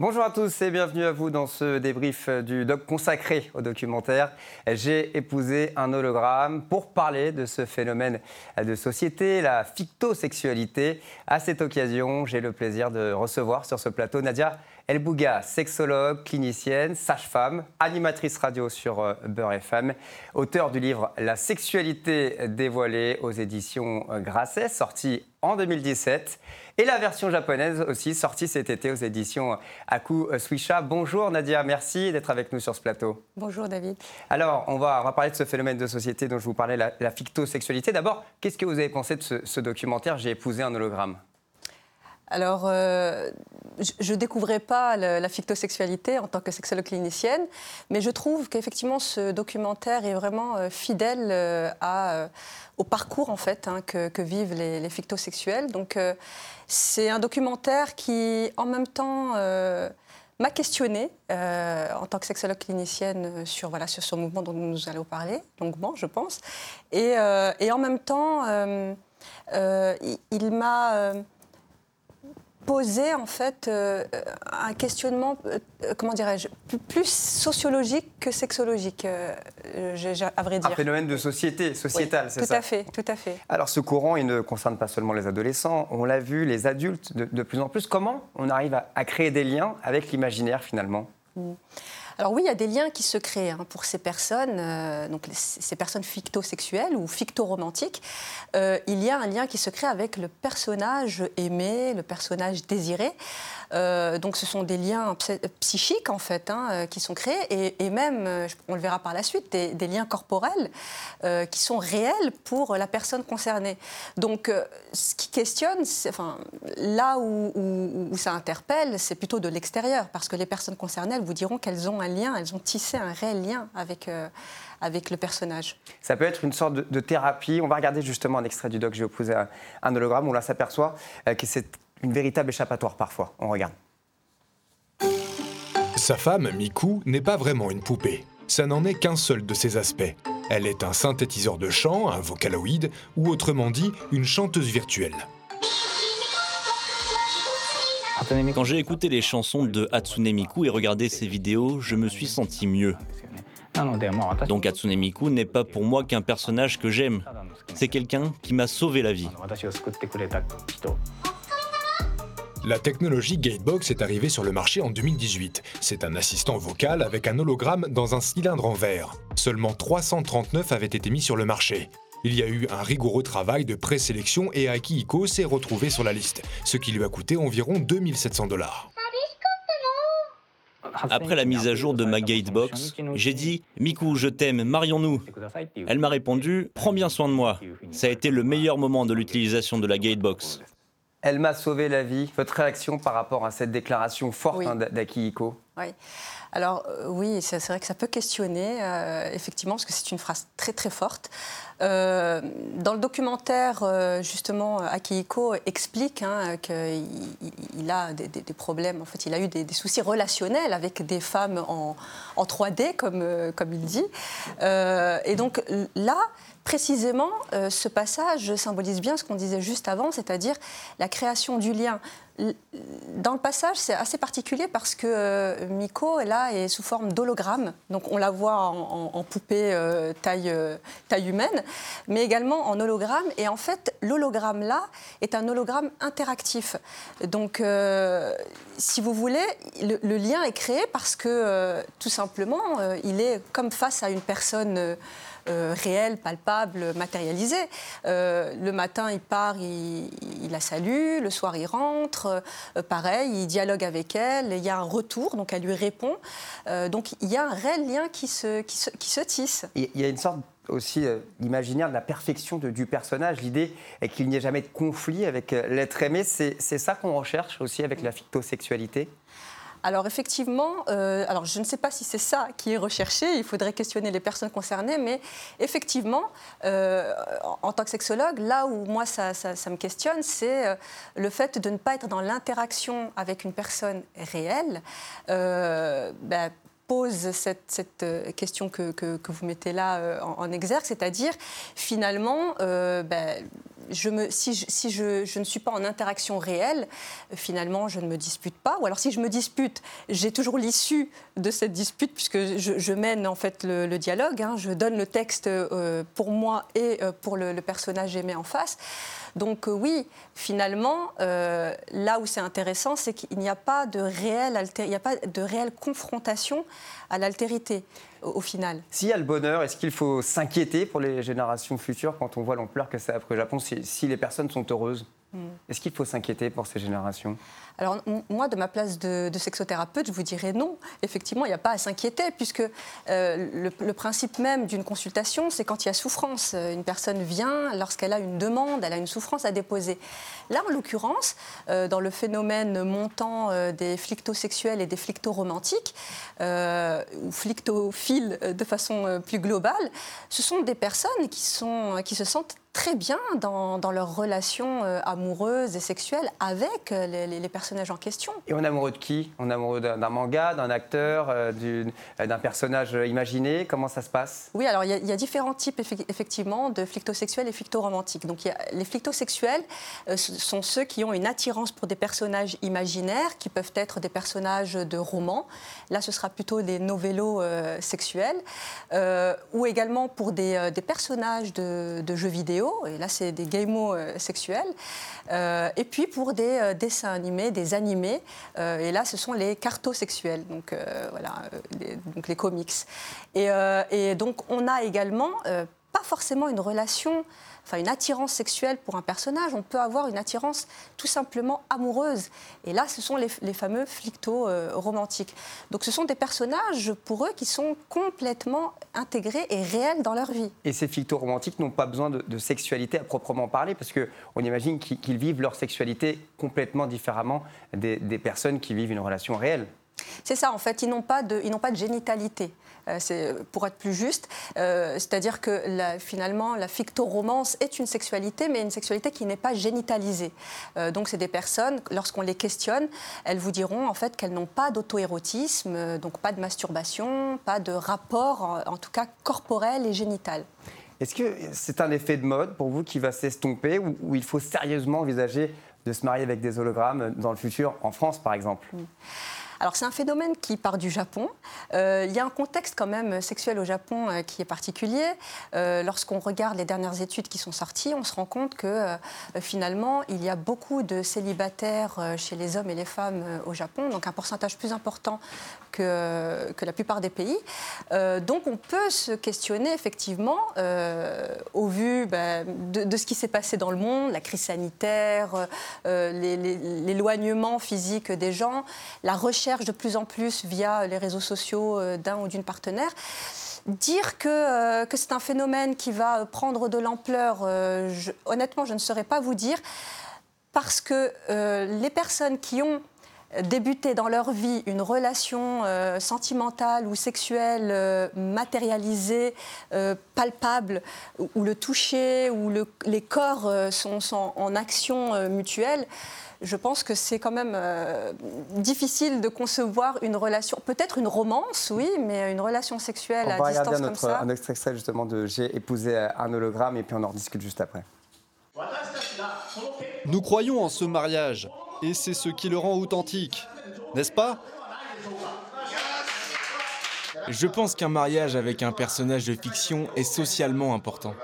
Bonjour à tous et bienvenue à vous dans ce débrief du doc consacré au documentaire. J'ai épousé un hologramme pour parler de ce phénomène de société, la fictosexualité. À cette occasion, j'ai le plaisir de recevoir sur ce plateau Nadia Elbouga, sexologue, clinicienne, sage-femme, animatrice radio sur euh, Beurre FM, auteur du livre La sexualité dévoilée aux éditions euh, Grasset, sorti en 2017, et la version japonaise aussi, sortie cet été aux éditions Aku Suisha. Bonjour Nadia, merci d'être avec nous sur ce plateau. Bonjour David. Alors, on va, on parler de ce phénomène de société dont je vous parlais, la, fictosexualité. D'abord, qu'est-ce que vous avez pensé de ce, ce documentaire? J'ai épousé un hologramme alors, euh, je ne découvrais pas la fictosexualité en tant que sexologue clinicienne, mais je trouve qu'effectivement ce documentaire est vraiment euh, fidèle euh, au parcours en fait hein, que, vivent les, les, fictosexuels. Donc, c'est un documentaire qui, en même temps, m'a questionnée en tant que sexologue clinicienne sur, voilà, sur ce mouvement dont nous allons parler longuement, je pense. Et en même temps, il m'a poser en fait euh, un questionnement, euh, comment dirais-je, plus sociologique que sexologique, euh, à vrai dire. Un phénomène de société, sociétal, c'est ça Tout à fait, tout à fait. Alors ce courant, il ne concerne pas seulement les adolescents, on l'a vu, les adultes de, plus en plus. Comment on arrive à, créer des liens avec l'imaginaire finalement? Mmh. Alors oui, il y a des liens qui se créent hein, pour ces personnes, euh, donc ces personnes fictosexuelles ou fictoromantiques. Euh, il y a un lien qui se crée avec le personnage aimé, le personnage désiré. Euh, donc ce sont des liens psychiques en fait hein, qui sont créés et, même, on le verra par la suite, des, liens corporels qui sont réels pour la personne concernée. Donc ce qui questionne, enfin, là où, ça interpelle, c'est plutôt de l'extérieur parce que les personnes concernées, elles vous diront qu'elles ont un lien, elles ont tissé un réel lien avec avec le personnage. Ça peut être une sorte de, thérapie. On va regarder justement un extrait du doc J'ai opposé un, un hologramme où là s'aperçoit que c'est une véritable échappatoire parfois. On regarde. Sa femme, Miku, n'est pas vraiment une poupée. Ça n'en est qu'un seul de ses aspects. Elle est un synthétiseur de chant, un vocaloïde, ou autrement dit, une chanteuse virtuelle. Quand j'ai écouté les chansons de Hatsune Miku et regardé ses vidéos, je me suis senti mieux. Donc Hatsune Miku n'est pas pour moi qu'un personnage que j'aime. C'est quelqu'un qui m'a sauvé la vie. La technologie Gatebox est arrivée sur le marché en 2018. C'est un assistant vocal avec un hologramme dans un cylindre en verre. Seulement 339 avaient été mis sur le marché. Il y a eu un rigoureux travail de présélection et Akihiko s'est retrouvé sur la liste, ce qui lui a coûté environ 2700 dollars. Après la mise à jour de ma Gatebox, j'ai dit Miku, je t'aime, marions-nous. Elle m'a répondu Prends bien soin de moi. Ça a été le meilleur moment de l'utilisation de la Gatebox. Elle m'a sauvé la vie. Votre réaction par rapport à cette déclaration forte hein, d'Akihiko Oui. Alors euh, oui, c'est vrai que ça peut questionner, euh, effectivement, parce que c'est une phrase très très forte. Euh, dans le documentaire, justement, Akihiko explique hein, qu'il a des, problèmes, en fait, il a eu des, soucis relationnels avec des femmes en, en 3D, comme, comme il dit. et donc là, précisément, ce passage symbolise bien ce qu'on disait juste avant, c'est-à-dire la création du lien. Dans le passage, c'est assez particulier parce que euh, Miko, là, est sous forme d'hologramme. Donc, on la voit en, poupée euh, taille, taille humaine, mais également en hologramme. Et en fait, l'hologramme, là, est un hologramme interactif. Donc, si vous voulez, le, le, lien est créé parce que, tout simplement, il est comme face à une personne euh, réel, palpable, matérialisé. Euh, le matin, il part, il, la salue, le soir, il rentre, euh, pareil, il dialogue avec elle, il y a un retour, donc elle lui répond. donc il y a un réel lien qui se, tisse. Il y a une sorte aussi d'imaginaire de la perfection du personnage. L'idée est qu'il n'y ait jamais de conflit avec l'être aimé. C'est ça qu'on recherche aussi avec la fictosexualité? Alors effectivement, euh, je ne sais pas si c'est ça qui est recherché, il faudrait questionner les personnes concernées, mais effectivement, euh, en tant que sexologue, là où moi ça, me questionne, c'est euh, le fait de ne pas être dans l'interaction avec une personne réelle. Ben, pose cette, question que, vous mettez là en, exergue, c'est-à-dire finalement, ben, je me, si, je, ne suis pas en interaction réelle, finalement, je ne me dispute pas. Ou alors, si je me dispute, j'ai toujours l'issue de cette dispute, puisque je, mène en fait le, dialogue. Hein. je donne le texte euh, pour moi et euh, pour le, personnage aimé en face. Donc euh, oui, finalement, là où c'est intéressant, c'est qu'il n'y a pas de réelle, il n'y a pas de réelle confrontation à l'altérité au, final. S'il y a le bonheur, est-ce qu'il faut s'inquiéter pour les générations futures quand on voit l'ampleur que ça a pris au Japon si, les personnes sont heureuses? Hmm. Est-ce qu'il faut s'inquiéter pour ces générations? Alors moi, de ma place de, sexothérapeute, je vous dirais non. Effectivement, il n'y a pas à s'inquiéter, puisque euh, le, principe même d'une consultation, c'est quand il y a souffrance. Une personne vient lorsqu'elle a une demande, elle a une souffrance à déposer. Là, en l'occurrence, euh, dans le phénomène montant euh, des flictosexuels et des flictoromantiques, ou flictophiles de façon plus globale, ce sont des personnes qui, sont, qui se sentent très bien dans, dans leurs relations amoureuses et sexuelles avec les, les personnes en question. Et on est amoureux de qui? On est amoureux d'un manga, d'un acteur, euh, d'un personnage imaginé? Comment ça se passe? Oui, alors il y, a différents types effectivement de flictosexuels et flictoromantiques. Donc y a, les flictosexuels euh, sont ceux qui ont une attirance pour des personnages imaginaires, qui peuvent être des personnages de romans. Là, ce sera plutôt des novellos euh, sexuels, ou également pour des, personnages de, jeux vidéo. Et là, c'est des gamos sexuels. et puis pour des dessins animés, des animés. Euh, et là, ce sont les cartosexuels, donc euh, voilà, euh, les, donc les comics. Et, et, donc, on a également pas forcément une relation enfin une attirance sexuelle pour un personnage, on peut avoir une attirance tout simplement amoureuse. Et là, ce sont les, fameux flictos euh, romantiques. Donc ce sont des personnages pour eux qui sont complètement intégrés et réels dans leur vie. Et ces flictos romantiques n'ont pas besoin de, sexualité à proprement parler, parce qu'on imagine qu'ils vivent leur sexualité complètement différemment des personnes qui vivent une relation réelle. C'est ça, en fait, ils n'ont pas de, ils n'ont pas de génitalité. Euh, pour être plus juste, euh, c'est-à-dire que finalement la fictoromance est une sexualité, mais une sexualité qui n'est pas génitalisée. Euh, donc c'est des personnes, lorsqu'on les questionne, elles vous diront en fait qu'elles n'ont pas d'auto-érotisme, donc pas de masturbation, pas de rapport, en, tout cas corporel et génital. Est-ce que c'est un effet de mode pour vous qui va s'estomper ou, il faut sérieusement envisager de se marier avec des hologrammes dans le futur, en France par exemple? Alors c'est un phénomène qui part du Japon. Euh, il y a un contexte quand même sexuel au Japon euh, qui est particulier. Euh, lorsqu'on regarde les dernières études qui sont sorties, on se rend compte que finalement il y a beaucoup de célibataires chez les hommes et les femmes au Japon, donc un pourcentage plus important que, que la plupart des pays. donc on peut se questionner effectivement au vu ben, de, ce qui s'est passé dans le monde, la crise sanitaire, l'éloignement physique des gens, la recherche de plus en plus via les réseaux sociaux euh, d'un ou d'une partenaire. Dire que, euh, que c'est un phénomène qui va prendre de l'ampleur, euh, honnêtement, je ne saurais pas vous dire, parce que les personnes qui ont débuté dans leur vie une relation sentimentale ou sexuelle matérialisée, palpable, où, le toucher, où le, les corps sont, en action mutuelle, je pense que c'est quand même euh, difficile de concevoir une relation, peut-être une romance, oui, mais une relation sexuelle à distance comme notre, ça. un extrait justement de J'ai épousé un hologramme et puis on en discute juste après. Nous croyons en ce mariage et c'est ce qui le rend authentique, n'est-ce pas? Je pense qu'un mariage avec un personnage de fiction est socialement important.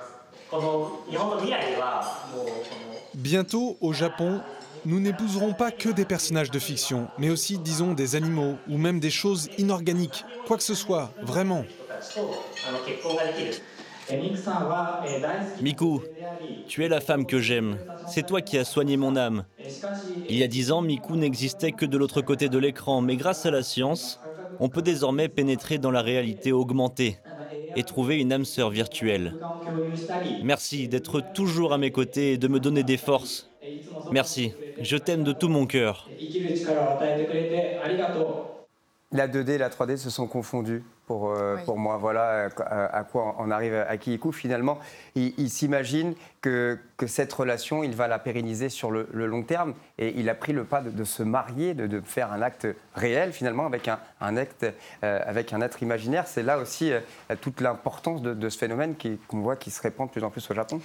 Bientôt, au Japon, nous n'épouserons pas que des personnages de fiction, mais aussi, disons, des animaux ou même des choses inorganiques, quoi que ce soit, vraiment. Miku, tu es la femme que j'aime. C'est toi qui as soigné mon âme. Il y a dix ans, Miku n'existait que de l'autre côté de l'écran, mais grâce à la science, on peut désormais pénétrer dans la réalité augmentée et trouver une âme sœur virtuelle. Merci d'être toujours à mes côtés et de me donner des forces. Merci, je t'aime de tout mon cœur. La 2D et la 3D se sont confondus. pour, euh, pour moi. Voilà à, quoi on arrive à Kiiku. Finalement, il, s'imagine que, que, cette relation, il va la pérenniser sur le, long terme. Et il a pris le pas de, se marier, de, de, faire un acte réel, finalement, avec un, un acte, euh, avec un être imaginaire. C'est là aussi euh, toute l'importance de, ce phénomène qu'on voit qui se répand de plus en plus au Japon.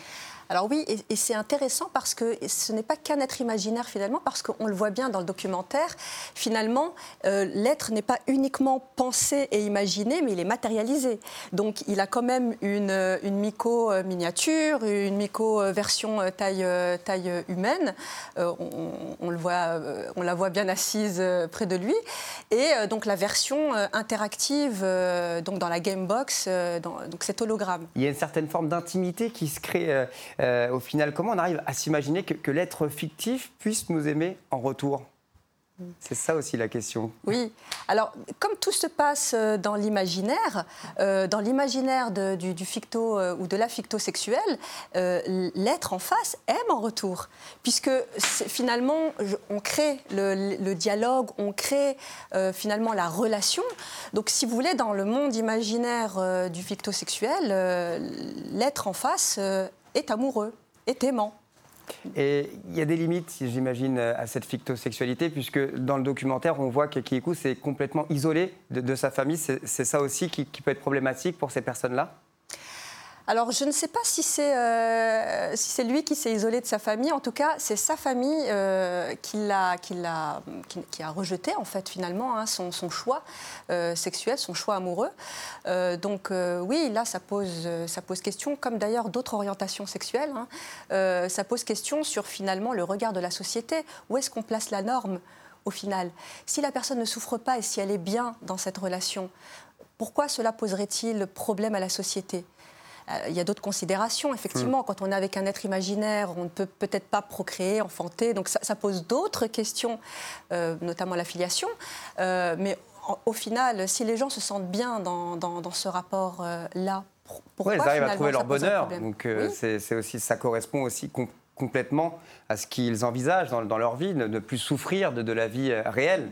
Alors oui, et, c'est intéressant parce que ce n'est pas qu'un être imaginaire finalement, parce qu'on le voit bien dans le documentaire, finalement, euh, l'être n'est pas uniquement pensé et imaginé, mais il est matérialisé. Donc il a quand même une, une Miko euh, miniature, une Miko euh, version taille, taille humaine. On, le voit, on la voit bien assise près de lui. Et donc la version interactive donc dans la Gamebox, donc cet hologramme. Il y a une certaine forme d'intimité qui se crée euh, au final, comment on arrive à s'imaginer que, l'être fictif puisse nous aimer en retour? C'est ça aussi la question. Oui. Alors, comme tout se passe euh, dans l'imaginaire, euh, dans l'imaginaire du, ficto ou de la ficto-sexuelle, l'être en face aime en retour. Puisque finalement, on crée le, dialogue, on crée finalement la relation. Donc, si vous voulez, dans le monde imaginaire du ficto-sexuel, l'être en face est amoureux, est aimant. Et il y a des limites, j'imagine, à cette fictosexualité, puisque dans le documentaire, on voit que Kiku s'est complètement isolé de, sa famille. C'est ça aussi qui peut être problématique pour ces personnes-là? Alors, je ne sais pas si c'est euh, si lui qui s'est isolé de sa famille. En tout cas, c'est sa famille euh, qui, a, rejeté, en fait, finalement, hein, son, choix euh, sexuel, son choix amoureux. donc, oui, là, ça pose, question, comme d'ailleurs d'autres orientations sexuelles. Hein. ça pose question sur, finalement, le regard de la société. Où est-ce qu'on place la norme au final? Si la personne ne souffre pas et si elle est bien dans cette relation, pourquoi cela poserait-il problème à la société? Il y a d'autres considérations. Effectivement, mm. quand on est avec un être imaginaire, on ne peut peut-être pas procréer, enfanter. Donc ça, pose d'autres questions, euh, notamment la filiation. Euh, mais au final, si les gens se sentent bien dans, dans, ce rapport-là, pourquoi ils arrivent à trouver leur bonheur. Donc c'est aussi, ça correspond aussi complètement à ce qu'ils envisagent dans, leur vie, ne, ne plus souffrir de, de la vie réelle.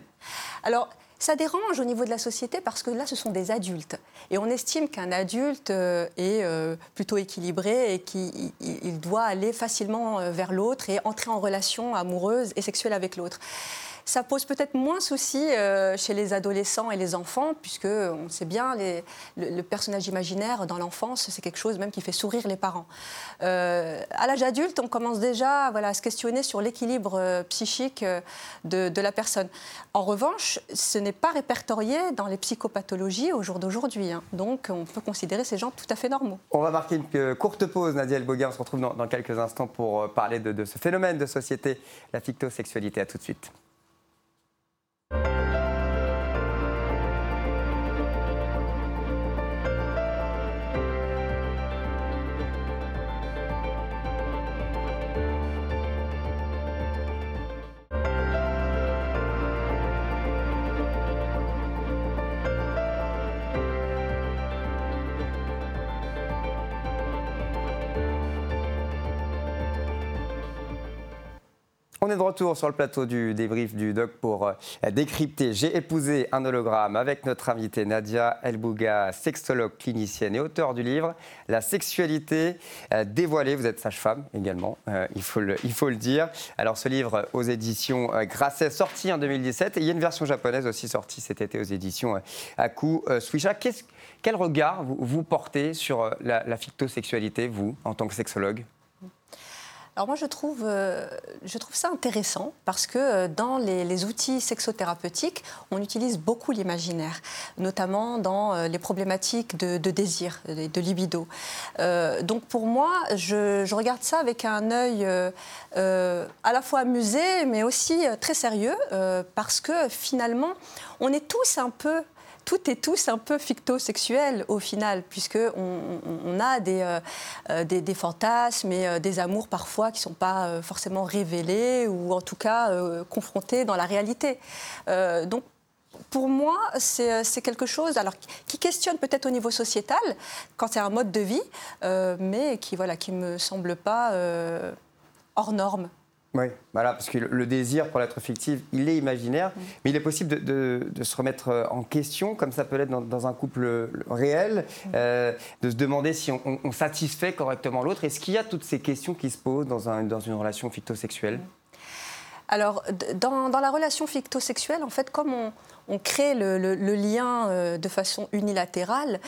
Alors, ça dérange au niveau de la société parce que là, ce sont des adultes. Et on estime qu'un adulte euh, est euh, plutôt équilibré et qu'il doit aller facilement euh, vers l'autre et entrer en relation amoureuse et sexuelle avec l'autre. Ça pose peut-être moins souci euh, chez les adolescents et les enfants, puisque on sait bien, le, personnage imaginaire dans l'enfance, c'est quelque chose même qui fait sourire les parents. Euh, à l'âge adulte, on commence déjà voilà, à se questionner sur l'équilibre euh, psychique de, la personne. En revanche, ce n'est pas répertorié dans les psychopathologies au jour d'aujourd'hui. Hein. Donc, on peut considérer ces gens tout à fait normaux. On va marquer une courte pause, Nadia Elboga. On se retrouve dans, quelques instants pour parler de, de ce phénomène de société, la fictosexualité. À tout de suite. On est de retour sur le plateau du débrief du doc pour euh, décrypter. J'ai épousé un hologramme avec notre invitée Nadia Elbouga, sexologue clinicienne et auteur du livre La sexualité euh, dévoilée. Vous êtes sage-femme également, euh, il, faut le, il faut le dire. Alors ce livre aux éditions Grasset, sorti en 2017, et il y a une version japonaise aussi sortie cet été aux éditions Aku Suisha. Quel regard vous, portez sur la, la fictosexualité, vous, en tant que sexologue? Alors moi, je trouve, euh, je trouve ça intéressant parce que euh, dans les, outils sexothérapeutiques, on utilise beaucoup l'imaginaire, notamment dans euh, les problématiques de, désir, de, libido. donc pour moi, je, je, regarde ça avec un œil à la fois amusé, mais aussi très sérieux, parce que finalement, on est tous un peu tout est tous un peu ficto-sexuel au final, puisque on, a euh, euh, des, fantasmes et euh, des amours parfois qui ne sont pas forcément révélés ou en tout cas confrontés dans la réalité. donc pour moi, c'est quelque chose alors, qui questionne peut-être au niveau sociétal, quand c'est un mode de vie, mais qui voilà, qui me semble pas hors norme. Oui, voilà, parce que le désir pour l'être fictif, il est imaginaire, mm. mais il est possible de, se remettre euh, en question, comme ça peut l'être dans, un couple réel, mm. euh, de se demander si on, satisfait correctement l'autre. Est-ce qu'il y a toutes ces questions qui se posent dans, un, dans une relation fictosexuelle? Alors, dans, la relation fictosexuelle, en fait, comme on, crée le, lien euh, de façon unilatérale,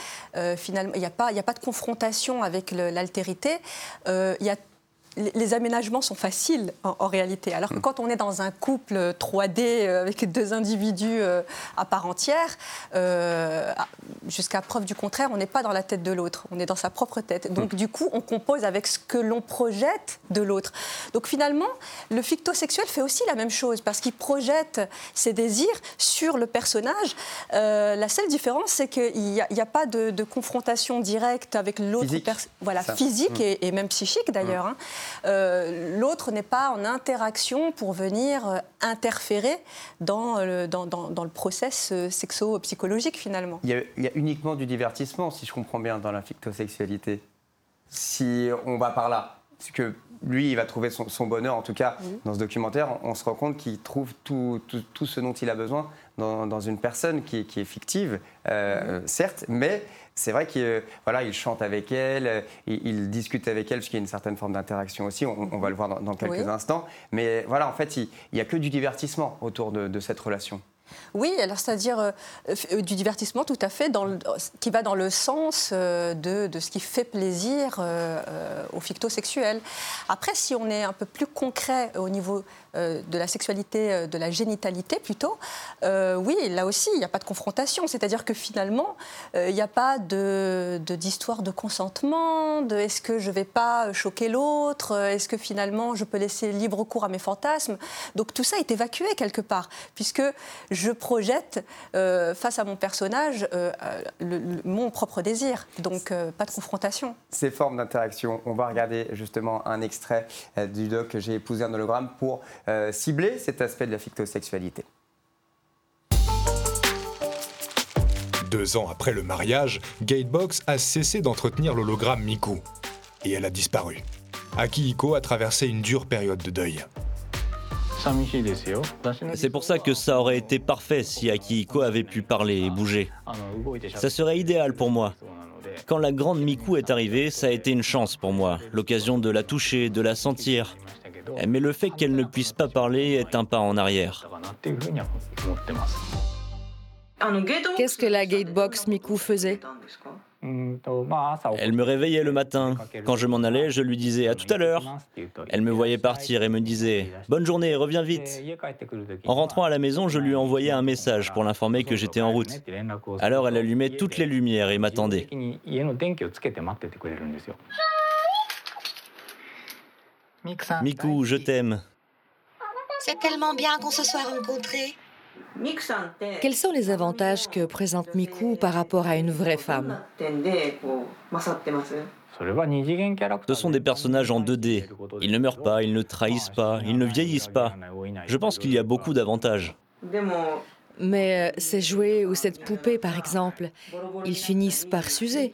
finalement, il n'y a, a, pas de confrontation avec l'altérité, il y a les aménagements sont faciles en, réalité. Alors que mm. quand on est dans un couple 3D euh, avec deux individus euh, à part entière, euh, jusqu'à preuve du contraire, on n'est pas dans la tête de l'autre, on est dans sa propre tête. Donc mm. du coup, on compose avec ce que l'on projette de l'autre. Donc finalement, le fictosexuel fait aussi la même chose parce qu'il projette ses désirs sur le personnage. la seule différence, c'est qu'il n'y a, pas de, confrontation directe avec l'autre personne. Voilà, physique mm. et, même psychique d'ailleurs. Hein. Euh, l'autre n'est pas en interaction pour venir euh, interférer dans le, dans, dans, le process euh, sexo-psychologique finalement. Il y, a, uniquement du divertissement, si je comprends bien, dans la fictosexualité. Si on va par là, parce que lui, il va trouver son, bonheur, en tout cas, dans ce documentaire, on, se rend compte qu'il trouve tout, tout, ce dont il a besoin dans, dans une personne qui, qui est fictive, certes, mais c'est vrai qu'il voilà, il chante avec elle, il, discute avec elle, parce qu'il y a une certaine forme d'interaction aussi, on, va le voir dans, quelques instants. Mais voilà, en fait, il n'y a que du divertissement autour de cette relation. Oui, alors c'est-à-dire euh, euh, du divertissement tout à fait, qui va dans le sens euh, de, ce qui fait plaisir aux fictosexuels. Après, si on est un peu plus concret au niveau de la sexualité, de la génitalité plutôt, oui, là aussi, il n'y a pas de confrontation. C'est-à-dire que finalement, il n'y a pas d'histoire de, de, consentement, de est-ce que je ne vais pas choquer l'autre, est-ce que finalement je peux laisser libre cours à mes fantasmes. Donc tout ça est évacué quelque part, puisque je projette euh, face à mon personnage euh, mon propre désir. Donc euh, pas de confrontation. Ces formes d'interaction, on va regarder justement un extrait du doc que j'ai épousé un hologramme pour cibler cet aspect de la fictosexualité. Deux ans après le mariage, Gatebox a cessé d'entretenir l'hologramme Miku. Et elle a disparu. Akihiko a traversé une dure période de deuil. C'est pour ça que ça aurait été parfait si Akihiko avait pu parler et bouger. Ça serait idéal pour moi. Quand la grande Miku est arrivée, ça a été une chance pour moi, l'occasion de la toucher, de la sentir. Mais le fait qu'elle ne puisse pas parler est un pas en arrière. Qu'est-ce que la gatebox Miku faisait? Elle me réveillait le matin. Quand je m'en allais, je lui disais à tout à l'heure. Elle me voyait partir et me disait Bonne journée, reviens vite. En rentrant à la maison, je lui envoyais un message pour l'informer que j'étais en route. Alors elle allumait toutes les lumières et m'attendait. Miku, je t'aime. C'est tellement bien qu'on se soit rencontrés. Quels sont les avantages que présente Miku par rapport à une vraie femme ce sont des personnages en 2D. Ils ne meurent pas, ils ne trahissent pas, ils ne vieillissent pas. Je pense qu'il y a beaucoup d'avantages. Mais euh, ces jouets ou cette poupée, par exemple, ils finissent par s'user.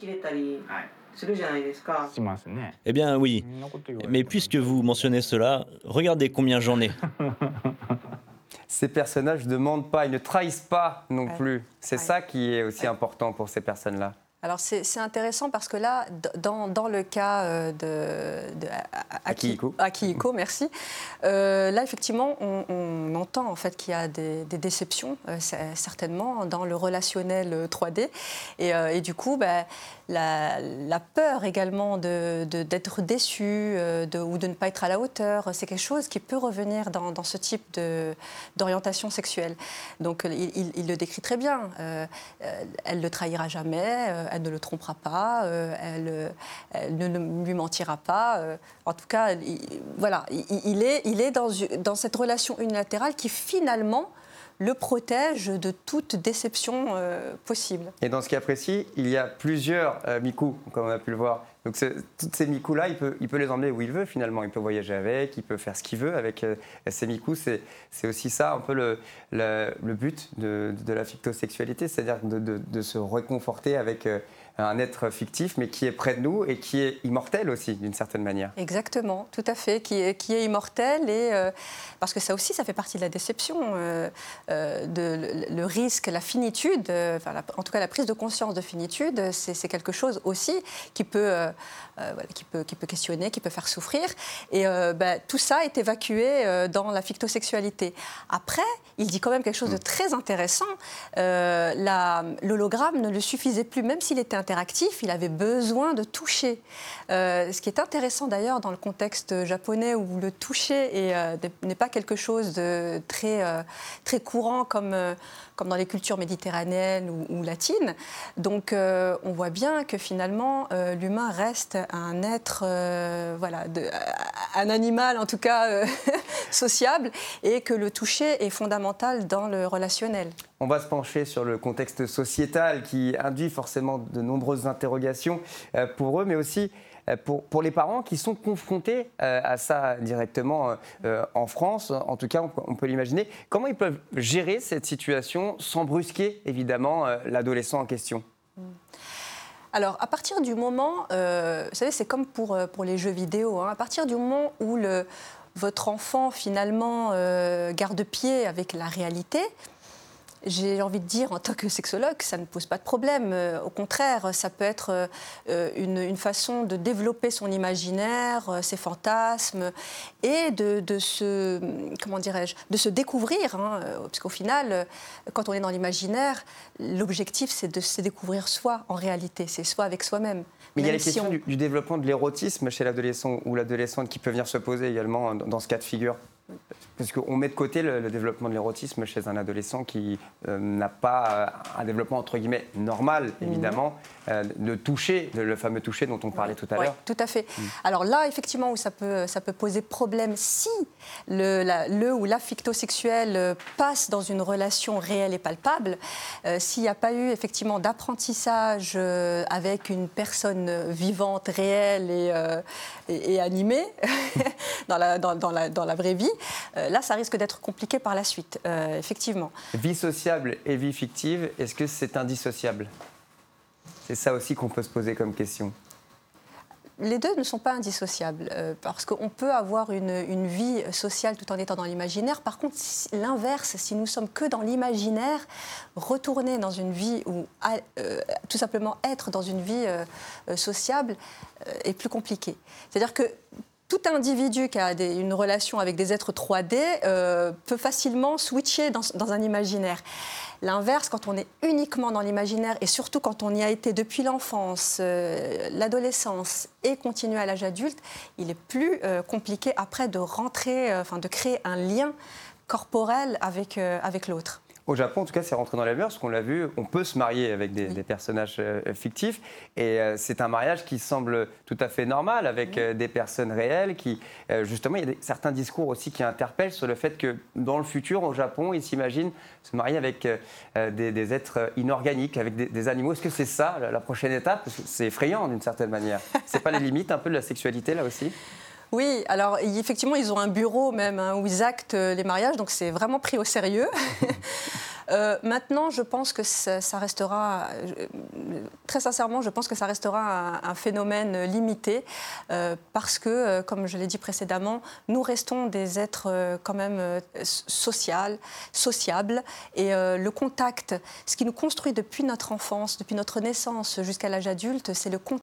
Eh bien oui. Mais puisque vous mentionnez cela, regardez combien j'en ai. ces personnages ne demandent pas, ils ne trahissent pas non plus. C'est ça qui est aussi important pour ces personnes-là. Alors c'est intéressant parce que là, dans, dans le cas euh, de, de Akihiko. merci. Euh, là, effectivement, on, entend en fait qu'il y a des, déceptions, euh, certainement, dans le relationnel 3D. Et, et du coup, ben, la, la, peur également d'être de, d'être déçu de, ou de ne pas être à la hauteur, c'est quelque chose qui peut revenir dans, dans ce type d'orientation sexuelle. Donc il, il, le décrit très bien. elle ne trahira jamais elle ne le trompera pas, euh, elle, ne lui mentira pas. Euh, en tout cas, il, voilà, il, est, dans, cette relation unilatérale qui finalement le protège de toute déception euh, possible. Et dans ce cas précis, il y a plusieurs Miku, comme on a pu le voir. Donc toutes ces micous-là, il peut, il peut les emmener où il veut finalement. Il peut voyager avec, il peut faire ce qu'il veut avec ces micous. C'est aussi ça un peu le, but de, la fictosexualité, c'est-à-dire de, se réconforter avec un être fictif, mais qui est près de nous et qui est immortel aussi, d'une certaine manière. Exactement, tout à fait, qui est, qui est immortel, et, euh, parce que ça aussi, ça fait partie de la déception, euh, euh, de, le, risque, la finitude, enfin, en tout cas la prise de conscience de finitude, c'est quelque chose aussi qui peut, qui, peut, qui peut questionner, qui peut faire souffrir. Et bah, tout ça est évacué dans la fictosexualité. Après, il dit quand même quelque chose de mm. très intéressant. L'hologramme ne le suffisait plus, même s'il était il avait besoin de toucher. Euh, ce qui est intéressant d'ailleurs dans le contexte japonais où le toucher euh, n'est pas quelque chose de très, euh, très courant comme, comme dans les cultures méditerranéennes ou, latines. Donc on voit bien que finalement l'humain reste un être, voilà, de, un animal en tout cas sociable et que le toucher est fondamental dans le relationnel. On va se pencher sur le contexte sociétal qui induit forcément de nombreuses interrogations euh, pour eux, mais aussi euh, pour, pour, les parents qui sont confrontés euh, à ça directement en France, en tout cas on, peut l'imaginer. Comment ils peuvent gérer cette situation sans brusquer évidemment l'adolescent en question? Alors, à partir du moment, vous savez, c'est comme pour, pour les jeux vidéo, hein. à partir du moment où le, votre enfant finalement garde pied avec la réalité, j'ai envie de dire, en tant que sexologue, ça ne pose pas de problème. Euh, au contraire, ça peut être euh, une, façon de développer son imaginaire, euh, ses fantasmes, et de, se, comment dirais-je, de se découvrir. Hein, parce qu'au final, quand on est dans l'imaginaire, l'objectif, c'est de se découvrir soi, en réalité. C'est soi avec soi-même. Mais il y a la question du, du, développement de l'érotisme chez l'adolescent ou l'adolescente qui peut venir se poser également dans ce cas de figure. Parce qu'on met de côté le, développement de l'érotisme chez un adolescent qui euh, n'a pas euh, un développement entre guillemets normal, mhm. évidemment, de toucher, le fameux toucher dont on parlait tout à l'heure. Tout à fait. Mm. Alors là, effectivement, où ça peut, ça peut poser problème si le, le ou la fictosexuel passe dans une relation réelle et palpable, s'il n'y a pas eu effectivement d'apprentissage avec une personne vivante, réelle et, et, animée dans, la, dans, dans, la, dans la vraie vie, euh, là, ça risque d'être compliqué par la suite, euh, effectivement. Vie sociable et vie fictive, est-ce que c'est indissociable? C'est ça aussi qu'on peut se poser comme question les deux ne sont pas indissociables, euh, parce qu'on peut avoir une, vie sociale tout en étant dans l'imaginaire. Par contre, l'inverse, si nous sommes que dans l'imaginaire, retourner dans une vie ou tout simplement être dans une vie sociable est plus compliqué. C'est-à-dire que tout individu qui a une relation avec des êtres 3D euh, peut facilement switcher dans, un imaginaire. L'inverse, quand on est uniquement dans l'imaginaire et surtout quand on y a été depuis l'enfance, euh, l'adolescence et continue à l'âge adulte, il est plus euh, compliqué après de rentrer, enfin de créer un lien corporel avec, avec l'autre. Au Japon, en tout cas, c'est rentré dans les mœurs, parce qu'on l'a vu, on peut se marier avec des, personnages euh, fictifs, et euh, c'est un mariage qui semble tout à fait normal avec euh, des personnes réelles, qui, justement, il y a certains discours aussi qui interpellent sur le fait que dans le futur, au Japon, ils s'imaginent se marier avec des, êtres inorganiques, avec des, animaux. Est-ce que c'est ça la, prochaine étape? C'est effrayant d'une certaine manière. C'est pas les limites un peu de la sexualité là aussi? Oui, alors effectivement, ils ont un bureau même hein, où ils actent euh, les mariages, donc c'est vraiment pris au sérieux. Euh, maintenant, je pense que ça, restera, euh, très sincèrement, je pense que ça restera un, phénomène limité parce que, comme je l'ai dit précédemment, nous restons des êtres quand même social, sociables et le contact, ce qui nous construit depuis notre enfance, depuis notre naissance jusqu'à l'âge adulte, c'est le contact